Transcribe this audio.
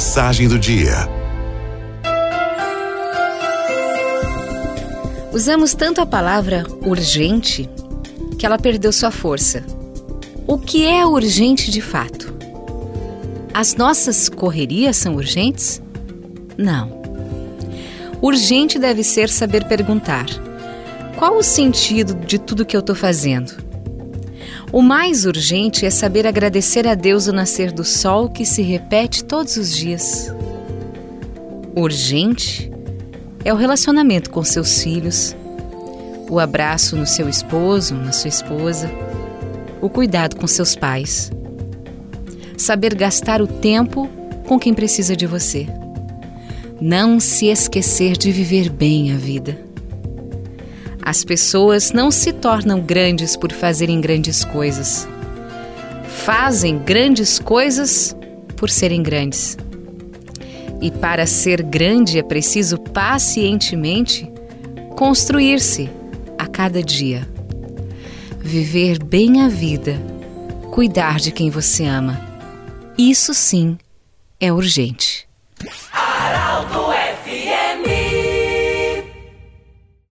Mensagem do dia. Usamos tanto a palavra urgente que ela perdeu sua força. O que é urgente de fato? As nossas correrias são urgentes? Não. Urgente deve ser saber perguntar: qual o sentido de tudo que eu estou fazendo? O mais urgente é saber agradecer a Deus o nascer do sol que se repete todos os dias. Urgente é o relacionamento com seus filhos, o abraço no seu esposo, na sua esposa, o cuidado com seus pais. Saber gastar o tempo com quem precisa de você. Não se esquecer de viver bem a vida. As pessoas não se tornam grandes por fazerem grandes coisas. Fazem grandes coisas por serem grandes. E para ser grande é preciso pacientemente construir-se a cada dia. Viver bem a vida, cuidar de quem você ama. Isso sim é urgente.